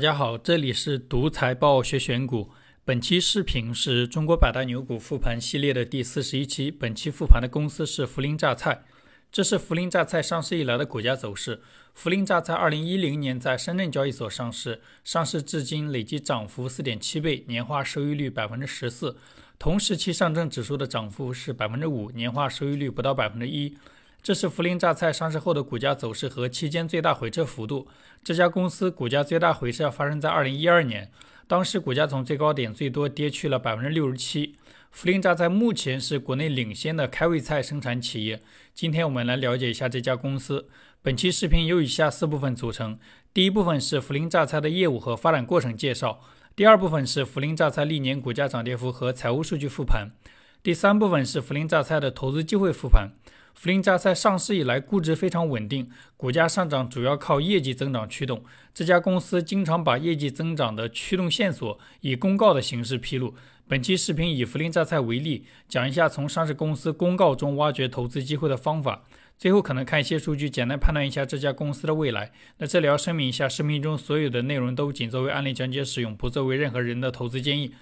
大家好，这里是独财报学选股。本期视频是中国百大牛股复盘系列的第四十一期。本期复盘的公司是涪陵榨菜。这是涪陵榨菜上市以来的股价走势。涪陵榨菜二零一零年在深圳交易所上市，上市至今累计涨幅四点七倍，年化收益率百分之十四。同时期上证指数的涨幅是百分之五，年化收益率不到百分之一。这是涪陵榨菜上市后的股价走势和期间最大回撤幅度。这家公司股价最大回撤发生在二零一二年，当时股价从最高点最多跌去了百分之六十七。涪陵榨菜目前是国内领先的开胃菜生产企业。今天我们来了解一下这家公司。本期视频由以下四部分组成：第一部分是涪陵榨菜的业务和发展过程介绍；第二部分是涪陵榨菜历年股价涨跌幅和财务数据复盘；第三部分是涪陵榨菜的投资机会复盘。涪陵榨菜上市以来，估值非常稳定，股价上涨主要靠业绩增长驱动。这家公司经常把业绩增长的驱动线索以公告的形式披露。本期视频以涪陵榨菜为例，讲一下从上市公司公告中挖掘投资机会的方法。最后可能看一些数据，简单判断一下这家公司的未来。那这里要声明一下，视频中所有的内容都仅作为案例讲解使用，不作为任何人的投资建议。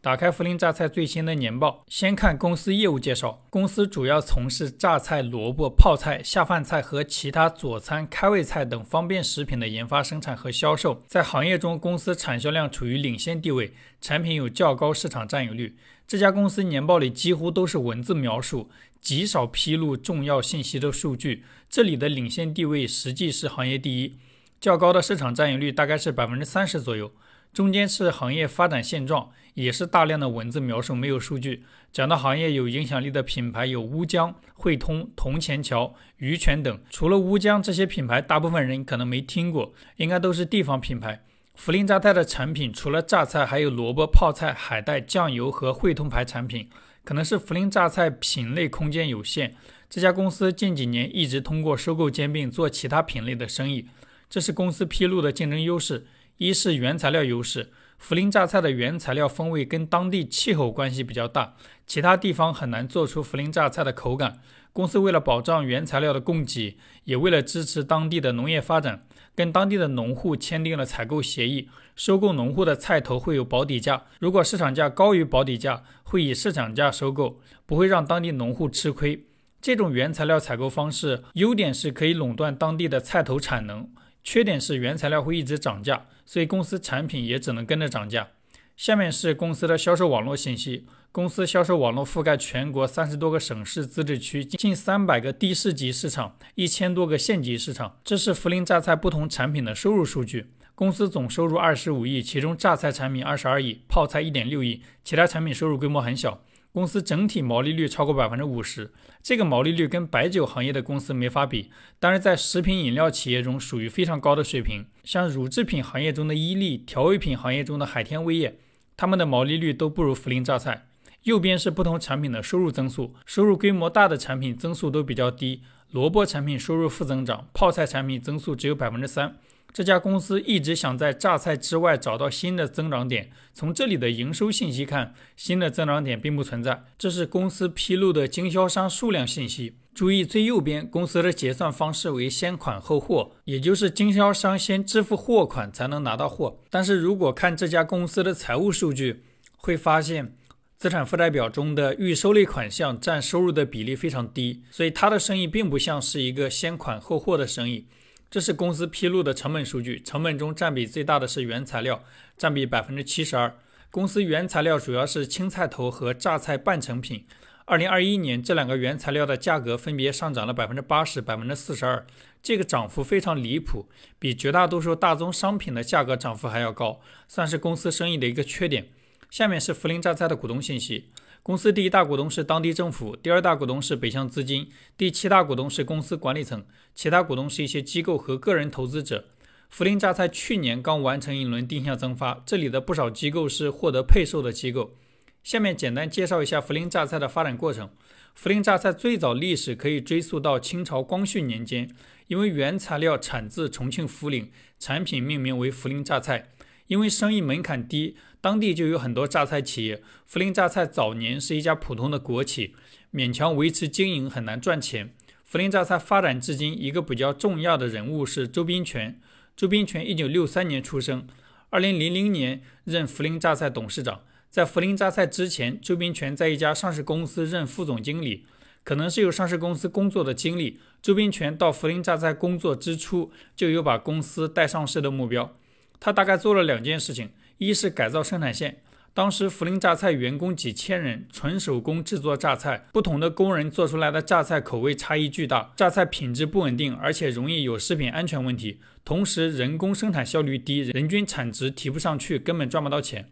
打开涪陵榨菜最新的年报，先看公司业务介绍。公司主要从事榨菜、萝卜、泡菜、下饭菜和其他佐餐、开胃菜等方便食品的研发、生产和销售。在行业中，公司产销量处于领先地位，产品有较高市场占有率。这家公司年报里几乎都是文字描述，极少披露重要信息的数据。这里的领先地位实际是行业第一，较高的市场占有率大概是百分之三十左右。中间是行业发展现状，也是大量的文字描述，没有数据。讲到行业有影响力的品牌有乌江、汇通、铜钱桥、鱼泉等。除了乌江这些品牌，大部分人可能没听过，应该都是地方品牌。涪陵榨菜的产品除了榨菜，还有萝卜、泡菜、海带、酱油和汇通牌产品。可能是涪陵榨菜品类空间有限，这家公司近几年一直通过收购兼并做其他品类的生意，这是公司披露的竞争优势。一是原材料优势，涪陵榨菜的原材料风味跟当地气候关系比较大，其他地方很难做出涪陵榨菜的口感。公司为了保障原材料的供给，也为了支持当地的农业发展，跟当地的农户签订了采购协议，收购农户的菜头会有保底价，如果市场价高于保底价，会以市场价收购，不会让当地农户吃亏。这种原材料采购方式优点是可以垄断当地的菜头产能。缺点是原材料会一直涨价，所以公司产品也只能跟着涨价。下面是公司的销售网络信息，公司销售网络覆盖全国三十多个省市自治区，近三百个地市级市场，一千多个县级市场。这是涪陵榨菜不同产品的收入数据。公司总收入二十五亿，其中榨菜产品二十二亿，泡菜一点六亿，其他产品收入规模很小。公司整体毛利率超过百分之五十，这个毛利率跟白酒行业的公司没法比，但是在食品饮料企业中属于非常高的水平。像乳制品行业中的伊利，调味品行业中的海天味业，他们的毛利率都不如涪陵榨菜。右边是不同产品的收入增速，收入规模大的产品增速都比较低，萝卜产品收入负增长，泡菜产品增速只有百分之三。这家公司一直想在榨菜之外找到新的增长点。从这里的营收信息看，新的增长点并不存在。这是公司披露的经销商数量信息。注意最右边，公司的结算方式为先款后货，也就是经销商先支付货款才能拿到货。但是如果看这家公司的财务数据，会发现资产负债表中的预收类款项占收入的比例非常低，所以它的生意并不像是一个先款后货的生意。这是公司披露的成本数据，成本中占比最大的是原材料，占比百分之七十二。公司原材料主要是青菜头和榨菜半成品。二零二一年，这两个原材料的价格分别上涨了百分之八十、百分之四十二，这个涨幅非常离谱，比绝大多数大宗商品的价格涨幅还要高，算是公司生意的一个缺点。下面是涪陵榨菜的股东信息。公司第一大股东是当地政府，第二大股东是北向资金，第七大股东是公司管理层，其他股东是一些机构和个人投资者。涪陵榨菜去年刚完成一轮定向增发，这里的不少机构是获得配售的机构。下面简单介绍一下涪陵榨菜的发展过程。涪陵榨菜最早历史可以追溯到清朝光绪年间，因为原材料产自重庆涪陵，产品命名为涪陵榨菜。因为生意门槛低，当地就有很多榨菜企业。涪陵榨菜早年是一家普通的国企，勉强维持经营很难赚钱。涪陵榨菜发展至今，一个比较重要的人物是周斌全。周斌全一九六三年出生，二零零零年任涪陵榨菜董事长。在涪陵榨菜之前，周斌全在一家上市公司任副总经理。可能是有上市公司工作的经历，周斌全到涪陵榨菜工作之初就有把公司带上市的目标。他大概做了两件事情：一是改造生产线。当时涪陵榨菜员工几千人，纯手工制作榨菜，不同的工人做出来的榨菜口味差异巨大，榨菜品质不稳定，而且容易有食品安全问题。同时，人工生产效率低，人均产值提不上去，根本赚不到钱。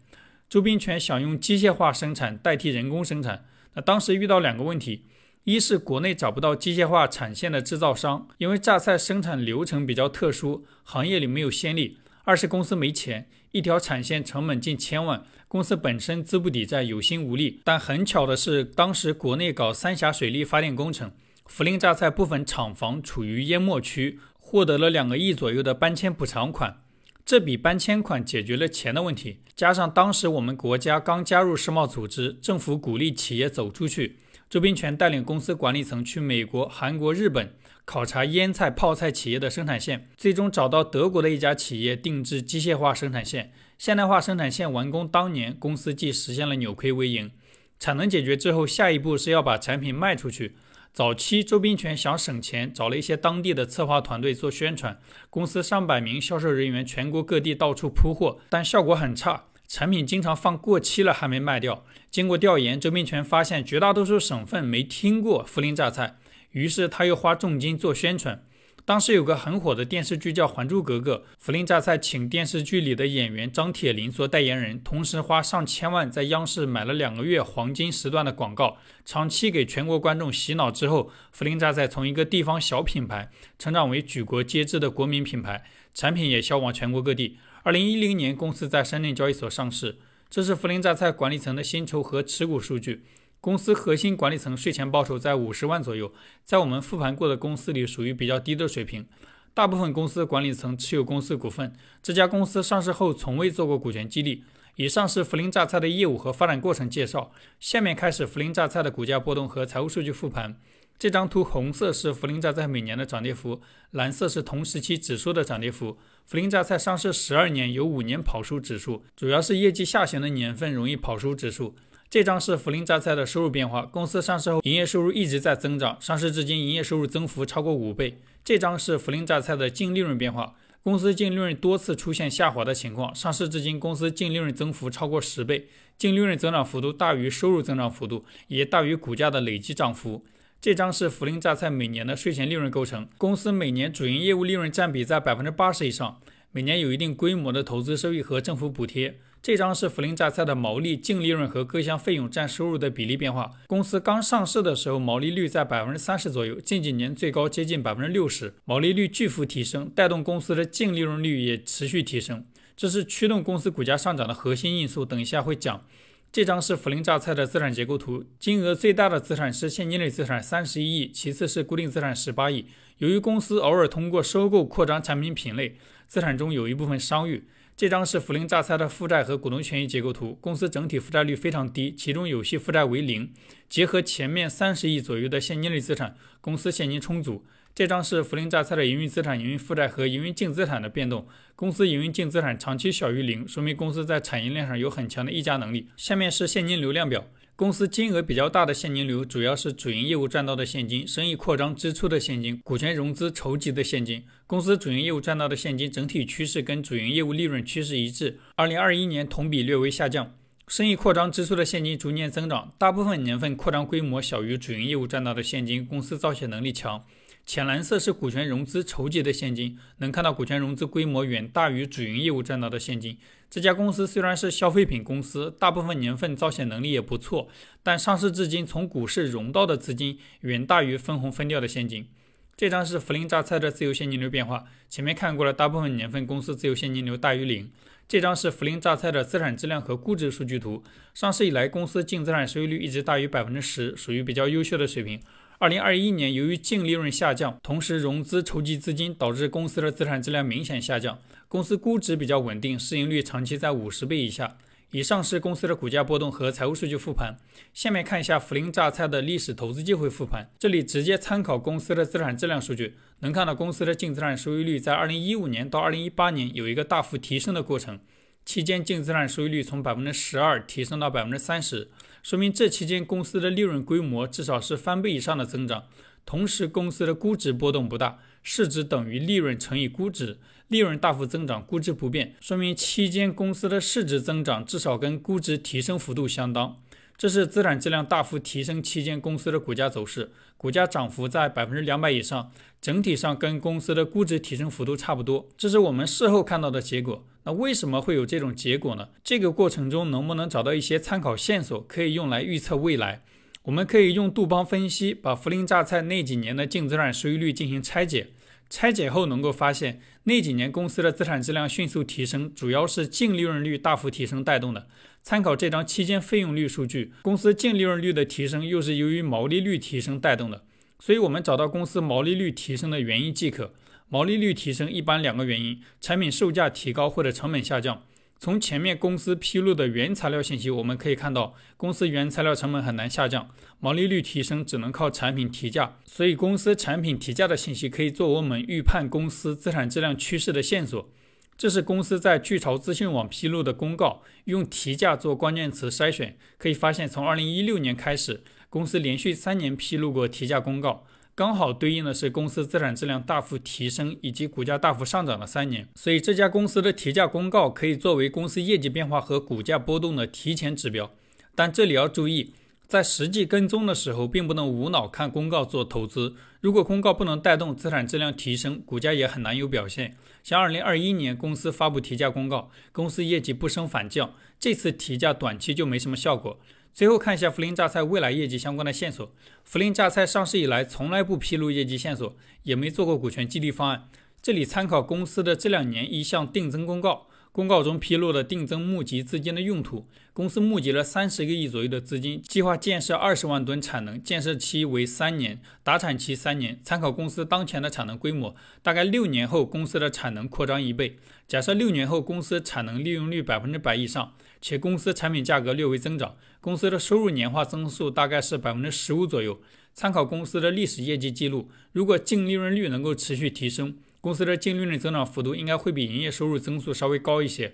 周兵全想用机械化生产代替人工生产。那当时遇到两个问题。一是国内找不到机械化产线的制造商，因为榨菜生产流程比较特殊，行业里没有先例。二是公司没钱，一条产线成本近千万，公司本身资不抵债，有心无力。但很巧的是，当时国内搞三峡水利发电工程，涪陵榨菜部分厂房处于淹没区，获得了两个亿左右的搬迁补偿款。这笔搬迁款解决了钱的问题，加上当时我们国家刚加入世贸组织，政府鼓励企业走出去。周斌全带领公司管理层去美国、韩国、日本考察腌菜、泡菜企业的生产线，最终找到德国的一家企业定制机械化生产线。现代化生产线完工当年，公司即实现了扭亏为盈。产能解决之后，下一步是要把产品卖出去。早期周冰全想省钱，找了一些当地的策划团队做宣传，公司上百名销售人员全国各地到处铺货，但效果很差。产品经常放过期了还没卖掉。经过调研，周明全发现绝大多数省份没听过涪陵榨菜，于是他又花重金做宣传。当时有个很火的电视剧叫《还珠格格》，涪陵榨菜请电视剧里的演员张铁林做代言人，同时花上千万在央视买了两个月黄金时段的广告，长期给全国观众洗脑之后，涪陵榨菜从一个地方小品牌成长为举国皆知的国民品牌，产品也销往全国各地。二零一零年，公司在深圳交易所上市。这是涪陵榨菜管理层的薪酬和持股数据。公司核心管理层税前报酬在五十万左右，在我们复盘过的公司里属于比较低的水平。大部分公司管理层持有公司股份。这家公司上市后从未做过股权激励。以上是涪陵榨菜的业务和发展过程介绍。下面开始涪陵榨菜的股价波动和财务数据复盘。这张图红色是涪陵榨菜每年的涨跌幅，蓝色是同时期指数的涨跌幅。涪陵榨菜上市十二年，有五年跑输指数，主要是业绩下行的年份容易跑输指数。这张是涪陵榨菜的收入变化，公司上市后营业收入一直在增长，上市至今营业收入增幅超过五倍。这张是涪陵榨菜的净利润变化，公司净利润多次出现下滑的情况，上市至今公司净利润增幅超过十倍，净利润增长幅度大于收入增长幅度，也大于股价的累计涨幅。这张是涪陵榨菜每年的税前利润构成，公司每年主营业务利润占比在百分之八十以上，每年有一定规模的投资收益和政府补贴。这张是涪陵榨菜的毛利、净利润和各项费用占收入的比例变化。公司刚上市的时候，毛利率在百分之三十左右，近几年最高接近百分之六十，毛利率巨幅提升，带动公司的净利润率也持续提升，这是驱动公司股价上涨的核心因素。等一下会讲。这张是涪陵榨菜的资产结构图，金额最大的资产是现金类资产三十一亿，其次是固定资产十八亿。由于公司偶尔通过收购扩张产品品类，资产中有一部分商誉。这张是涪陵榨菜的负债和股东权益结构图，公司整体负债率非常低，其中有息负债为零。结合前面三十亿左右的现金类资产，公司现金充足。这张是涪陵榨菜的营运资产、营运负债和营运净资产的变动。公司营运净资产长期小于零，说明公司在产业链上有很强的溢价能力。下面是现金流量表，公司金额比较大的现金流主要是主营业务赚到的现金、生意扩张支出的现金、股权融资筹集的现金。公司主营业务赚到的现金整体趋势跟主营业务利润趋势一致。二零二一年同比略微下降，生意扩张支出的现金逐年增长，大部分年份扩张规模小于主营业务赚到的现金，公司造血能力强。浅蓝色是股权融资筹集的现金，能看到股权融资规模远大于主营业务赚到的现金。这家公司虽然是消费品公司，大部分年份造血能力也不错，但上市至今从股市融到的资金远大于分红分掉的现金。这张是涪陵榨菜的自由现金流变化，前面看过了，大部分年份公司自由现金流大于零。这张是涪陵榨菜的资产质量和估值数据图，上市以来公司净资产收益率一直大于百分之十，属于比较优秀的水平。二零二一年，由于净利润下降，同时融资筹集资金，导致公司的资产质量明显下降。公司估值比较稳定，市盈率长期在五十倍以下。以上是公司的股价波动和财务数据复盘。下面看一下涪陵榨菜的历史投资机会复盘。这里直接参考公司的资产质量数据，能看到公司的净资产收益率在二零一五年到二零一八年有一个大幅提升的过程。期间净资产收益率从百分之十二提升到百分之三十，说明这期间公司的利润规模至少是翻倍以上的增长。同时，公司的估值波动不大，市值等于利润乘以估值，利润大幅增长，估值不变，说明期间公司的市值增长至少跟估值提升幅度相当。这是资产质量大幅提升期间公司的股价走势，股价涨幅在百分之两百以上，整体上跟公司的估值提升幅度差不多。这是我们事后看到的结果。那为什么会有这种结果呢？这个过程中能不能找到一些参考线索，可以用来预测未来？我们可以用杜邦分析，把涪陵榨菜那几年的净资产收益率进行拆解。拆解后能够发现，那几年公司的资产质量迅速提升，主要是净利润率大幅提升带动的。参考这张期间费用率数据，公司净利润率的提升又是由于毛利率提升带动的。所以，我们找到公司毛利率提升的原因即可。毛利率提升一般两个原因：产品售价提高或者成本下降。从前面公司披露的原材料信息，我们可以看到，公司原材料成本很难下降，毛利率提升只能靠产品提价。所以，公司产品提价的信息可以作为我们预判公司资产质量趋势的线索。这是公司在巨潮资讯网披露的公告，用提价做关键词筛选，可以发现，从2016年开始，公司连续三年披露过提价公告。刚好对应的是公司资产质量大幅提升以及股价大幅上涨的三年，所以这家公司的提价公告可以作为公司业绩变化和股价波动的提前指标。但这里要注意，在实际跟踪的时候，并不能无脑看公告做投资。如果公告不能带动资产质量提升，股价也很难有表现。像2021年公司发布提价公告，公司业绩不升反降，这次提价短期就没什么效果。最后看一下涪陵榨菜未来业绩相关的线索。涪陵榨菜上市以来从来不披露业绩线索，也没做过股权激励方案。这里参考公司的这两年一项定增公告。公告中披露了定增募集资金的用途，公司募集了三十个亿左右的资金，计划建设二十万吨产能，建设期为三年，达产期三年。参考公司当前的产能规模，大概六年后公司的产能扩张一倍。假设六年后公司产能利用率百分之百以上，且公司产品价格略微增长，公司的收入年化增速大概是百分之十五左右。参考公司的历史业绩记录，如果净利润率能够持续提升。公司的净利润增长幅度应该会比营业收入增速稍微高一些。